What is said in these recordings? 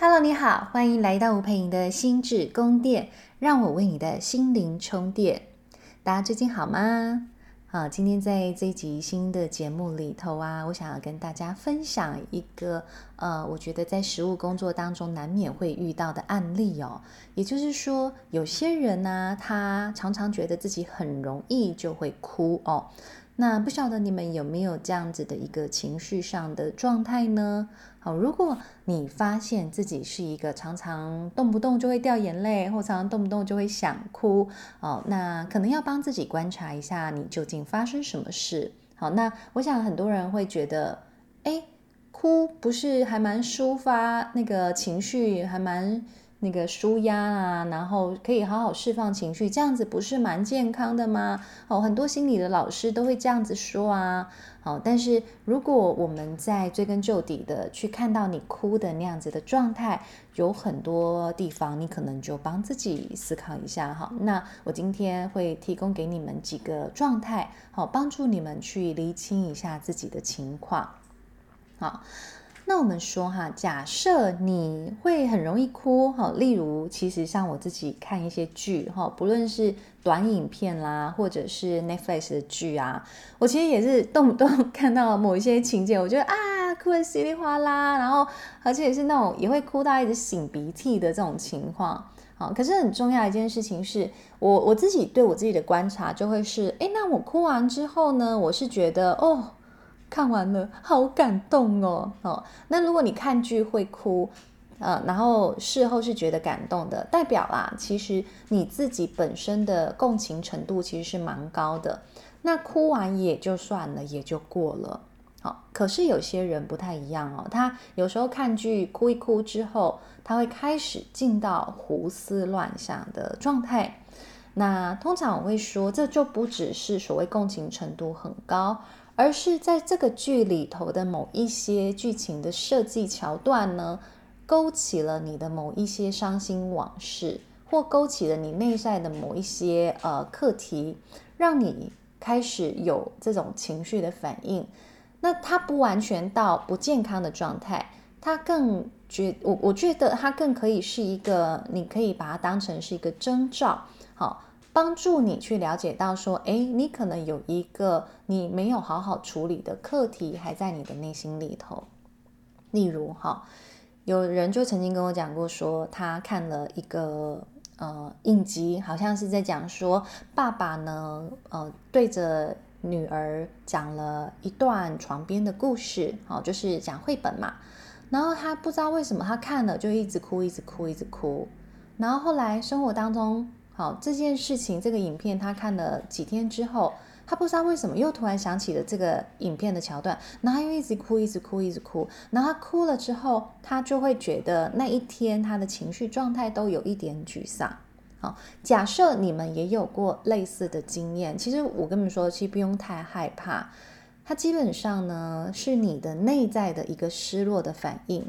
Hello，你好，欢迎来到吴佩莹的心智宫殿，让我为你的心灵充电。大家最近好吗？好，今天在这一集新的节目里头啊，我想要跟大家分享一个呃，我觉得在实务工作当中难免会遇到的案例哦。也就是说，有些人呢、他常常觉得自己很容易就会哭哦。那不晓得你们有没有这样子的一个情绪上的状态呢？好，如果你发现自己是一个常常动不动就会掉眼泪，或常常动不动就会想哭，哦，那可能要帮自己观察一下，你究竟发生什么事。好，那我想很多人会觉得，哎，哭不是还蛮抒发那个情绪，还蛮。那个舒压啊，然后可以好好释放情绪，这样子不是蛮健康的吗？哦，很多心理的老师都会这样子说啊。好，但是如果我们在追根究底的去看到你哭的那样子的状态，有很多地方你可能就帮自己思考一下哈。那我今天会提供给你们几个状态，好，帮助你们去厘清一下自己的情况。好。那我们说哈，假设你会很容易哭哈，例如，其实像我自己看一些剧哈，不论是短影片啦，或者是 Netflix 的剧啊，我其实也是动不动 看到某一些情节，我觉得啊，哭得稀里哗啦，然后而且也是那种也会哭到一直擤鼻涕的这种情况。好，可是很重要一件事情是我我自己对我自己的观察就会是，诶，那我哭完之后呢，我是觉得哦。看完了，好感动哦！哦，那如果你看剧会哭，呃，然后事后是觉得感动的，代表啦，其实你自己本身的共情程度其实是蛮高的。那哭完也就算了，也就过了。好，可是有些人不太一样哦，他有时候看剧哭一哭之后，他会开始进到胡思乱想的状态。那通常我会说，这就不只是所谓共情程度很高。而是在这个剧里头的某一些剧情的设计桥段呢，勾起了你的某一些伤心往事，或勾起了你内在的某一些呃课题，让你开始有这种情绪的反应。那它不完全到不健康的状态，它更觉我我觉得它更可以是一个，你可以把它当成是一个征兆，好。帮助你去了解到说，哎，你可能有一个你没有好好处理的课题，还在你的内心里头。例如，哈，有人就曾经跟我讲过说，他看了一个呃应急，好像是在讲说，爸爸呢，呃，对着女儿讲了一段床边的故事，好，就是讲绘本嘛。然后他不知道为什么，他看了就一直哭，一直哭，一直哭。然后后来生活当中。好，这件事情，这个影片他看了几天之后，他不知道为什么又突然想起了这个影片的桥段，然后他又一直哭，一直哭，一直哭。然后他哭了之后，他就会觉得那一天他的情绪状态都有一点沮丧。好，假设你们也有过类似的经验，其实我跟你们说，其实不用太害怕，它基本上呢是你的内在的一个失落的反应。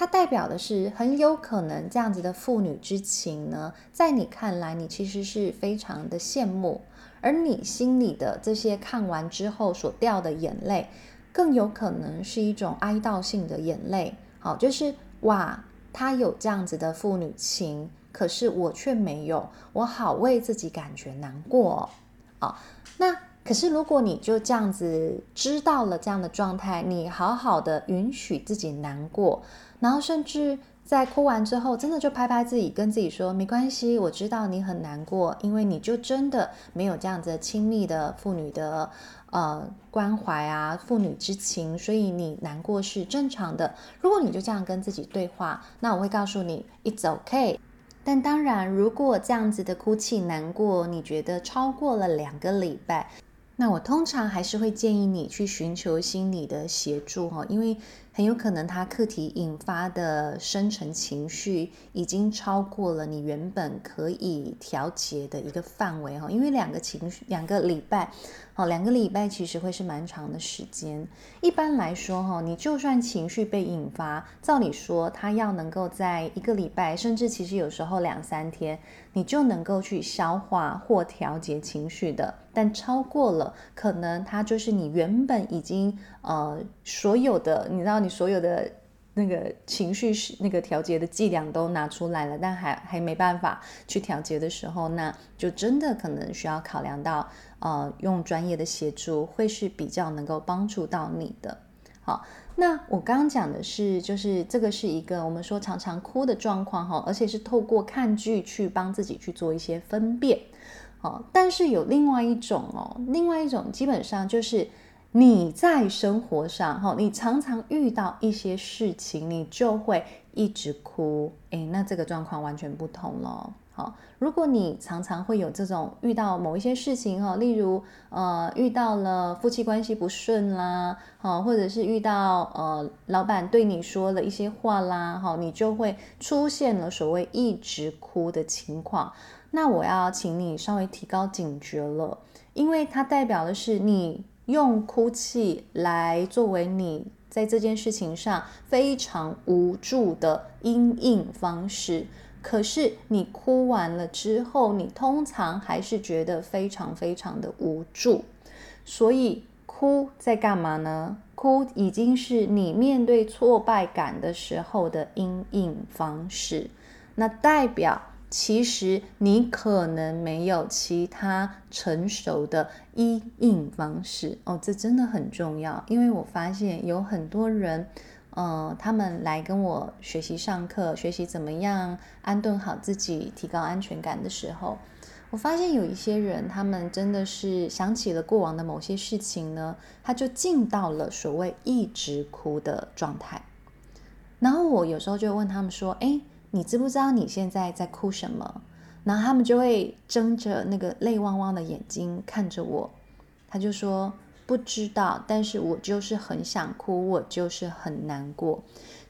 它代表的是很有可能这样子的父女之情呢，在你看来，你其实是非常的羡慕，而你心里的这些看完之后所掉的眼泪，更有可能是一种哀悼性的眼泪。好，就是哇，他有这样子的父女情，可是我却没有，我好为自己感觉难过。好，那。可是，如果你就这样子知道了这样的状态，你好好的允许自己难过，然后甚至在哭完之后，真的就拍拍自己，跟自己说没关系，我知道你很难过，因为你就真的没有这样子亲密的父女的呃关怀啊，父女之情，所以你难过是正常的。如果你就这样跟自己对话，那我会告诉你，It's okay。但当然，如果这样子的哭泣难过，你觉得超过了两个礼拜。那我通常还是会建议你去寻求心理的协助哈，因为很有可能他课题引发的深层情绪已经超过了你原本可以调节的一个范围哈，因为两个情绪两个礼拜。哦，两个礼拜其实会是蛮长的时间。一般来说，哈，你就算情绪被引发，照理说，他要能够在一个礼拜，甚至其实有时候两三天，你就能够去消化或调节情绪的。但超过了，可能它就是你原本已经呃所有的，你知道，你所有的那个情绪是那个调节的剂量都拿出来了，但还还没办法去调节的时候，那就真的可能需要考量到，呃，用专业的协助会是比较能够帮助到你的。好，那我刚刚讲的是，就是这个是一个我们说常常哭的状况哈，而且是透过看剧去帮自己去做一些分辨。哦，但是有另外一种哦，另外一种基本上就是。你在生活上，哈，你常常遇到一些事情，你就会一直哭，诶，那这个状况完全不同了。好，如果你常常会有这种遇到某一些事情，哈，例如，呃，遇到了夫妻关系不顺啦，哈，或者是遇到呃，老板对你说了一些话啦，哈，你就会出现了所谓一直哭的情况。那我要请你稍微提高警觉了，因为它代表的是你。用哭泣来作为你在这件事情上非常无助的因应方式，可是你哭完了之后，你通常还是觉得非常非常的无助。所以哭在干嘛呢？哭已经是你面对挫败感的时候的因应方式，那代表。其实你可能没有其他成熟的因应方式哦，这真的很重要。因为我发现有很多人，呃，他们来跟我学习上课，学习怎么样安顿好自己、提高安全感的时候，我发现有一些人，他们真的是想起了过往的某些事情呢，他就进到了所谓一直哭的状态。然后我有时候就问他们说：“哎。”你知不知道你现在在哭什么？然后他们就会睁着那个泪汪汪的眼睛看着我，他就说不知道，但是我就是很想哭，我就是很难过。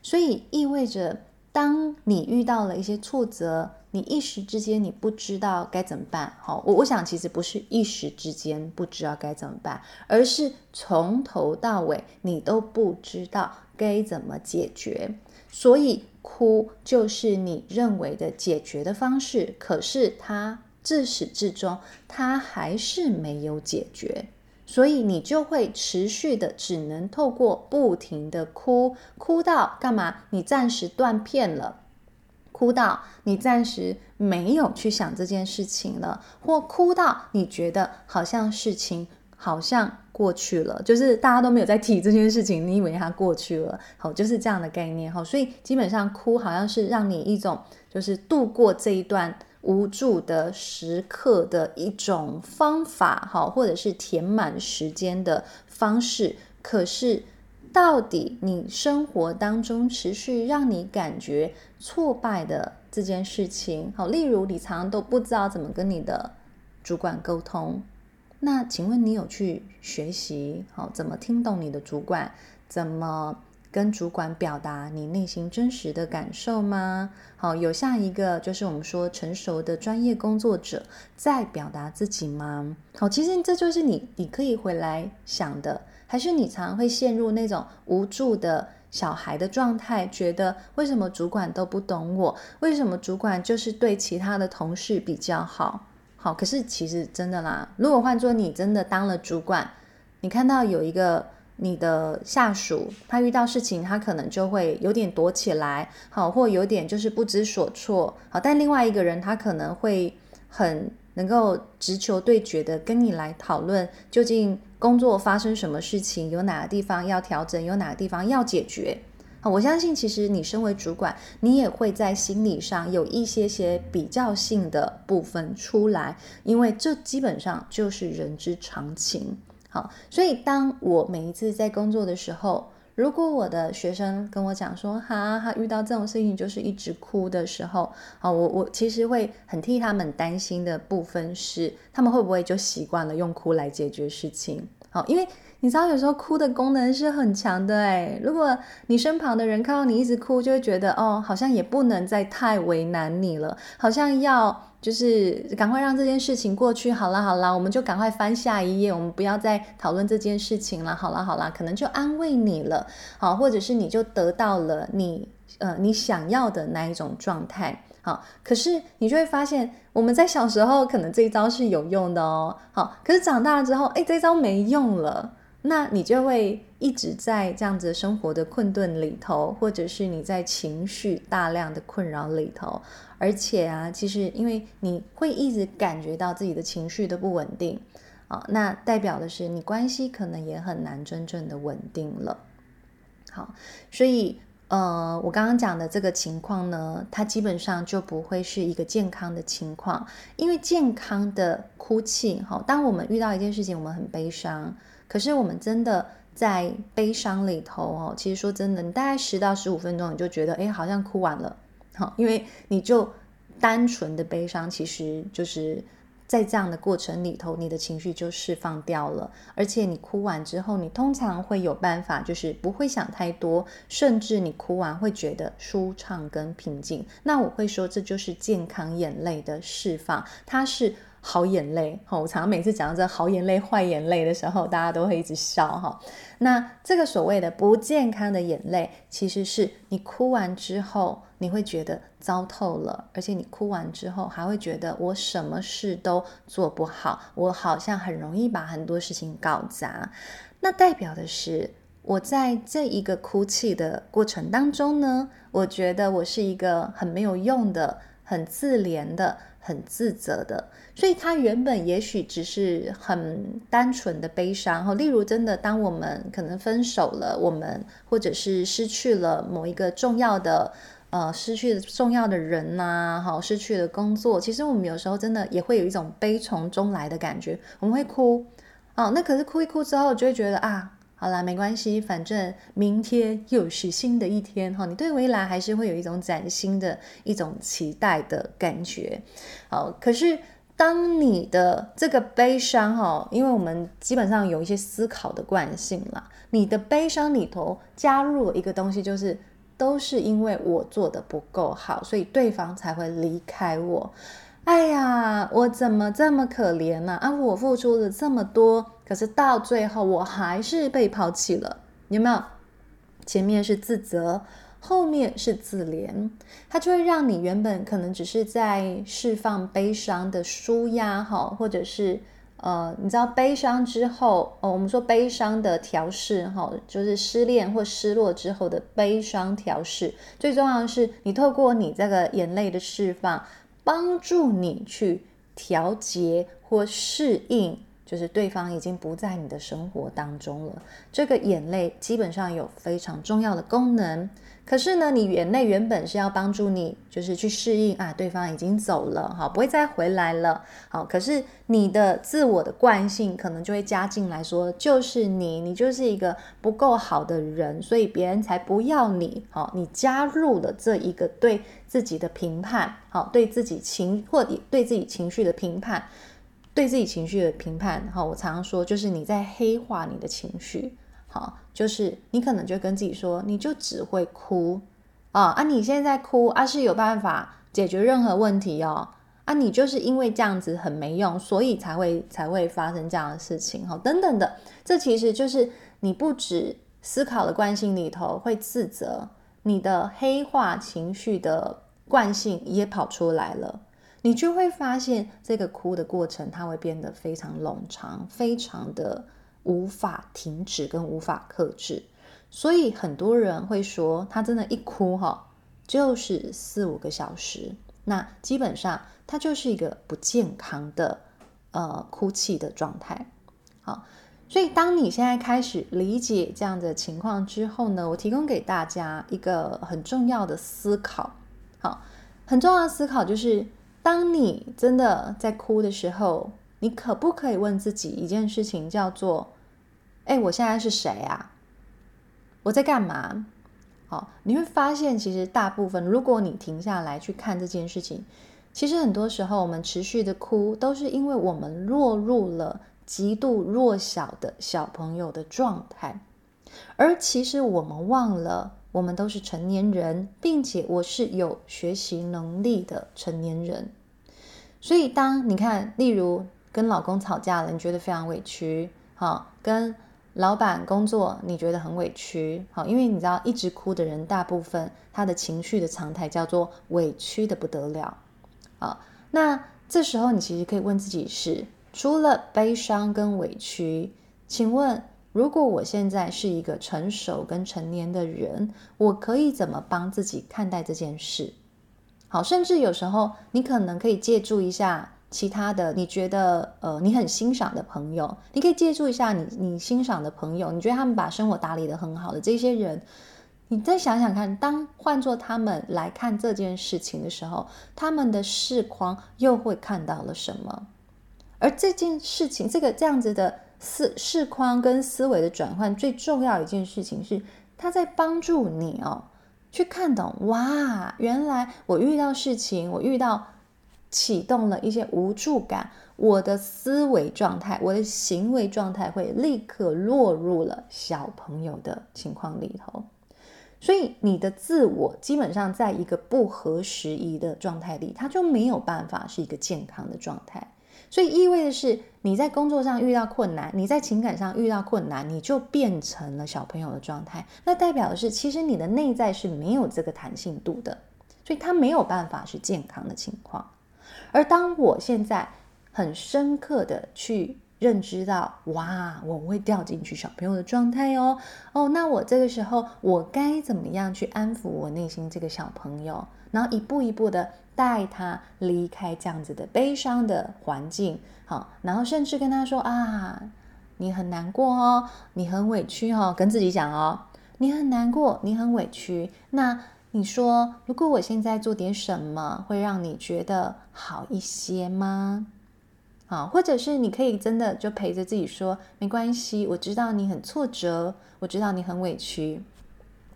所以意味着，当你遇到了一些挫折，你一时之间你不知道该怎么办。好，我我想其实不是一时之间不知道该怎么办，而是从头到尾你都不知道该怎么解决。所以哭就是你认为的解决的方式，可是它自始至终它还是没有解决，所以你就会持续的只能透过不停的哭，哭到干嘛？你暂时断片了，哭到你暂时没有去想这件事情了，或哭到你觉得好像事情好像。过去了，就是大家都没有在提这件事情，你以为它过去了，好，就是这样的概念，好，所以基本上哭好像是让你一种就是度过这一段无助的时刻的一种方法，好，或者是填满时间的方式。可是，到底你生活当中持续让你感觉挫败的这件事情，好，例如你常常都不知道怎么跟你的主管沟通。那请问你有去学习好怎么听懂你的主管，怎么跟主管表达你内心真实的感受吗？好，有像一个就是我们说成熟的专业工作者在表达自己吗？好，其实这就是你你可以回来想的，还是你常常会陷入那种无助的小孩的状态，觉得为什么主管都不懂我？为什么主管就是对其他的同事比较好？好，可是其实真的啦，如果换作你真的当了主管，你看到有一个你的下属，他遇到事情，他可能就会有点躲起来，好，或有点就是不知所措，好，但另外一个人他可能会很能够直球对决的跟你来讨论，究竟工作发生什么事情，有哪个地方要调整，有哪个地方要解决。好，我相信其实你身为主管，你也会在心理上有一些些比较性的部分出来，因为这基本上就是人之常情。好，所以当我每一次在工作的时候，如果我的学生跟我讲说，哈，他遇到这种事情就是一直哭的时候，好，我我其实会很替他们担心的部分是，他们会不会就习惯了用哭来解决事情？好，因为。你知道有时候哭的功能是很强的诶，如果你身旁的人看到你一直哭，就会觉得哦，好像也不能再太为难你了，好像要就是赶快让这件事情过去。好啦好啦，我们就赶快翻下一页，我们不要再讨论这件事情了。好啦好啦，可能就安慰你了，好，或者是你就得到了你呃你想要的那一种状态。好，可是你就会发现，我们在小时候可能这一招是有用的哦。好，可是长大了之后，诶，这一招没用了。那你就会一直在这样子生活的困顿里头，或者是你在情绪大量的困扰里头，而且啊，其实因为你会一直感觉到自己的情绪的不稳定啊，那代表的是你关系可能也很难真正的稳定了。好，所以。呃，我刚刚讲的这个情况呢，它基本上就不会是一个健康的情况，因为健康的哭泣，哈，当我们遇到一件事情，我们很悲伤，可是我们真的在悲伤里头，哦，其实说真的，你大概十到十五分钟，你就觉得，哎，好像哭完了，好，因为你就单纯的悲伤，其实就是。在这样的过程里头，你的情绪就释放掉了，而且你哭完之后，你通常会有办法，就是不会想太多，甚至你哭完会觉得舒畅跟平静。那我会说，这就是健康眼泪的释放，它是好眼泪。我常常每次讲到这好眼泪、坏眼泪的时候，大家都会一直笑哈。那这个所谓的不健康的眼泪，其实是你哭完之后。你会觉得糟透了，而且你哭完之后还会觉得我什么事都做不好，我好像很容易把很多事情搞砸。那代表的是我在这一个哭泣的过程当中呢，我觉得我是一个很没有用的、很自怜的、很自责的。所以他原本也许只是很单纯的悲伤，哈，例如真的当我们可能分手了，我们或者是失去了某一个重要的。呃，失去了重要的人呐、啊，好，失去了工作。其实我们有时候真的也会有一种悲从中来的感觉，我们会哭，哦，那可是哭一哭之后，就会觉得啊，好啦，没关系，反正明天又是新的一天，哈、你对未来还是会有一种崭新的一种期待的感觉，好，可是当你的这个悲伤，哈、因为我们基本上有一些思考的惯性啦，你的悲伤里头加入了一个东西，就是。都是因为我做的不够好，所以对方才会离开我。哎呀，我怎么这么可怜呢？啊，我付出了这么多，可是到最后我还是被抛弃了。有没有？前面是自责，后面是自怜，它就会让你原本可能只是在释放悲伤的舒压，哈，或者是。呃，你知道悲伤之后，哦，我们说悲伤的调试，哈，就是失恋或失落之后的悲伤调试。最重要的是，你透过你这个眼泪的释放，帮助你去调节或适应，就是对方已经不在你的生活当中了。这个眼泪基本上有非常重要的功能。可是呢，你眼泪原本是要帮助你，就是去适应啊，对方已经走了，好，不会再回来了，好。可是你的自我的惯性可能就会加进来说，就是你，你就是一个不够好的人，所以别人才不要你，好，你加入了这一个对自己的评判，好，对自己情或对自己情绪的评判，对自己情绪的评判，好，我常常说，就是你在黑化你的情绪。好，就是你可能就跟自己说，你就只会哭啊啊！你现在哭啊，是有办法解决任何问题哦啊！你就是因为这样子很没用，所以才会才会发生这样的事情，哈，等等的。这其实就是你不止思考的惯性里头会自责，你的黑化情绪的惯性也跑出来了，你就会发现这个哭的过程，它会变得非常冗长，非常的。无法停止跟无法克制，所以很多人会说，他真的，一哭哈，就是四五个小时。那基本上，他就是一个不健康的呃哭泣的状态。好，所以当你现在开始理解这样的情况之后呢，我提供给大家一个很重要的思考。好，很重要的思考就是，当你真的在哭的时候。你可不可以问自己一件事情，叫做：哎，我现在是谁啊？我在干嘛？好，你会发现，其实大部分，如果你停下来去看这件事情，其实很多时候我们持续的哭，都是因为我们落入了极度弱小的小朋友的状态，而其实我们忘了，我们都是成年人，并且我是有学习能力的成年人。所以，当你看，例如，跟老公吵架了，你觉得非常委屈，好，跟老板工作你觉得很委屈，好，因为你知道一直哭的人，大部分他的情绪的常态叫做委屈的不得了，好，那这时候你其实可以问自己是，除了悲伤跟委屈，请问如果我现在是一个成熟跟成年的人，我可以怎么帮自己看待这件事？好，甚至有时候你可能可以借助一下其他的，你觉得呃你很欣赏的朋友，你可以借助一下你你欣赏的朋友，你觉得他们把生活打理得很好的这些人，你再想想看，当换做他们来看这件事情的时候，他们的视框又会看到了什么？而这件事情，这个这样子的思视框跟思维的转换，最重要一件事情是，它在帮助你哦，去看懂哇，原来我遇到事情，我遇到启动了一些无助感，我的思维状态，我的行为状态会立刻落入了小朋友的情况里头。所以你的自我基本上在一个不合时宜的状态里，它就没有办法是一个健康的状态。所以意味的是，你在工作上遇到困难，你在情感上遇到困难，你就变成了小朋友的状态。那代表的是，其实你的内在是没有这个弹性度的，所以它没有办法是健康的情况。而当我现在很深刻的去。认知到哇，我会掉进去小朋友的状态哦哦，那我这个时候我该怎么样去安抚我内心这个小朋友，然后一步一步的带他离开这样子的悲伤的环境，好，然后甚至跟他说啊，你很难过哦，你很委屈哦，跟自己讲哦，你很难过，你很委屈，那你说如果我现在做点什么，会让你觉得好一些吗？啊，或者是你可以真的就陪着自己说，没关系，我知道你很挫折，我知道你很委屈。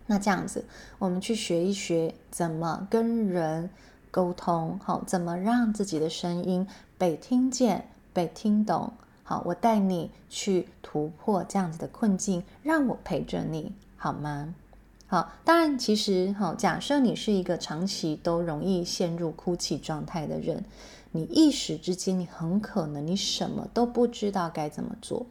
那这样子，我们去学一学怎么跟人沟通，好，怎么让自己的声音被听见、被听懂。好，我带你去突破这样子的困境，让我陪着你，好吗？好，当然，其实哈，假设你是一个长期都容易陷入哭泣状态的人。你一时之间，你很可能你什么都不知道该怎么做，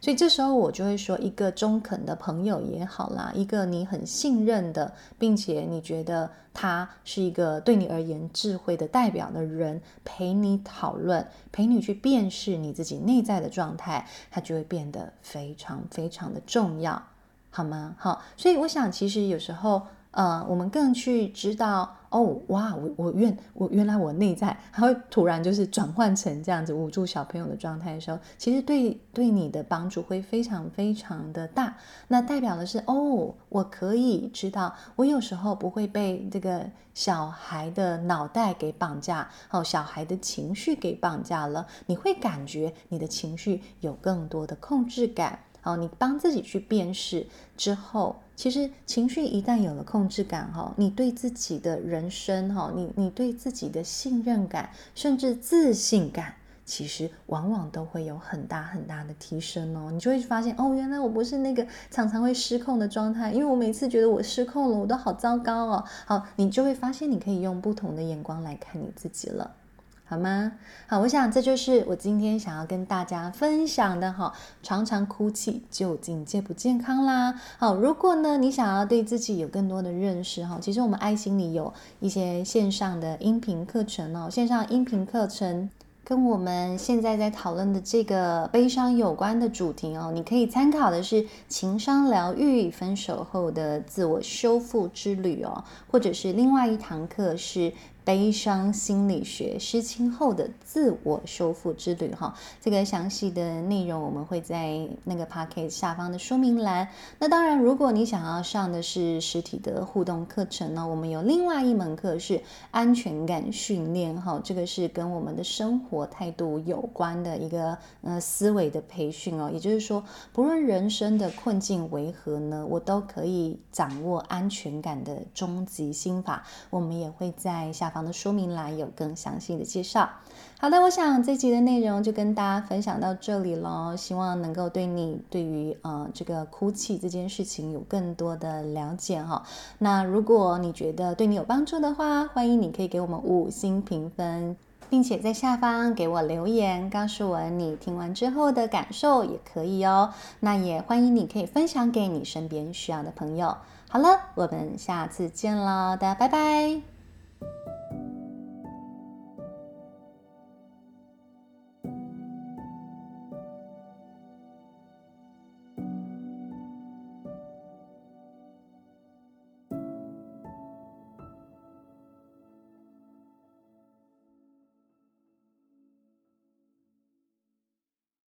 所以这时候我就会说，一个中肯的朋友也好啦，一个你很信任的，并且你觉得他是一个对你而言智慧的代表的人，陪你讨论，陪你去辨识你自己内在的状态，它就会变得非常非常的重要，好吗？好，所以我想，其实有时候。呃，我们更去知道哦，哇，我我原我原来我内在还会突然就是转换成这样子捂住小朋友的状态的时候，其实对对你的帮助会非常非常的大。那代表的是哦，我可以知道，我有时候不会被这个小孩的脑袋给绑架，哦，小孩的情绪给绑架了。你会感觉你的情绪有更多的控制感。哦，你帮自己去辨识之后，其实情绪一旦有了控制感，哈，你对自己的人生，哈，你你对自己的信任感，甚至自信感，其实往往都会有很大很大的提升哦。你就会发现，哦，原来我不是那个常常会失控的状态，因为我每次觉得我失控了，我都好糟糕哦。好，你就会发现，你可以用不同的眼光来看你自己了。好吗？好，我想这就是我今天想要跟大家分享的哈。常常哭泣究竟健不健康啦？好，如果呢你想要对自己有更多的认识哈，其实我们爱心里有一些线上的音频课程哦，线上音频课程跟我们现在在讨论的这个悲伤有关的主题哦，你可以参考的是情商疗愈分手后的自我修复之旅哦，或者是另外一堂课是。悲伤心理学，失亲后的自我修复之旅，哈，这个详细的内容我们会在那个 podcast 下方的说明栏。那当然，如果你想要上的是实体的互动课程呢，我们有另外一门课是安全感训练，哈，这个是跟我们的生活态度有关的一个呃思维的培训哦。也就是说，不论人生的困境为何呢，我都可以掌握安全感的终极心法。我们也会在下方。的说明栏有更详细的介绍。好的，我想这集的内容就跟大家分享到这里喽。希望能够对你对于呃这个哭泣这件事情有更多的了解哈。那如果你觉得对你有帮助的话，欢迎你可以给我们五星评分，并且在下方给我留言，告诉我你听完之后的感受也可以哦。那也欢迎你可以分享给你身边需要的朋友。好了，我们下次见喽，大家拜拜。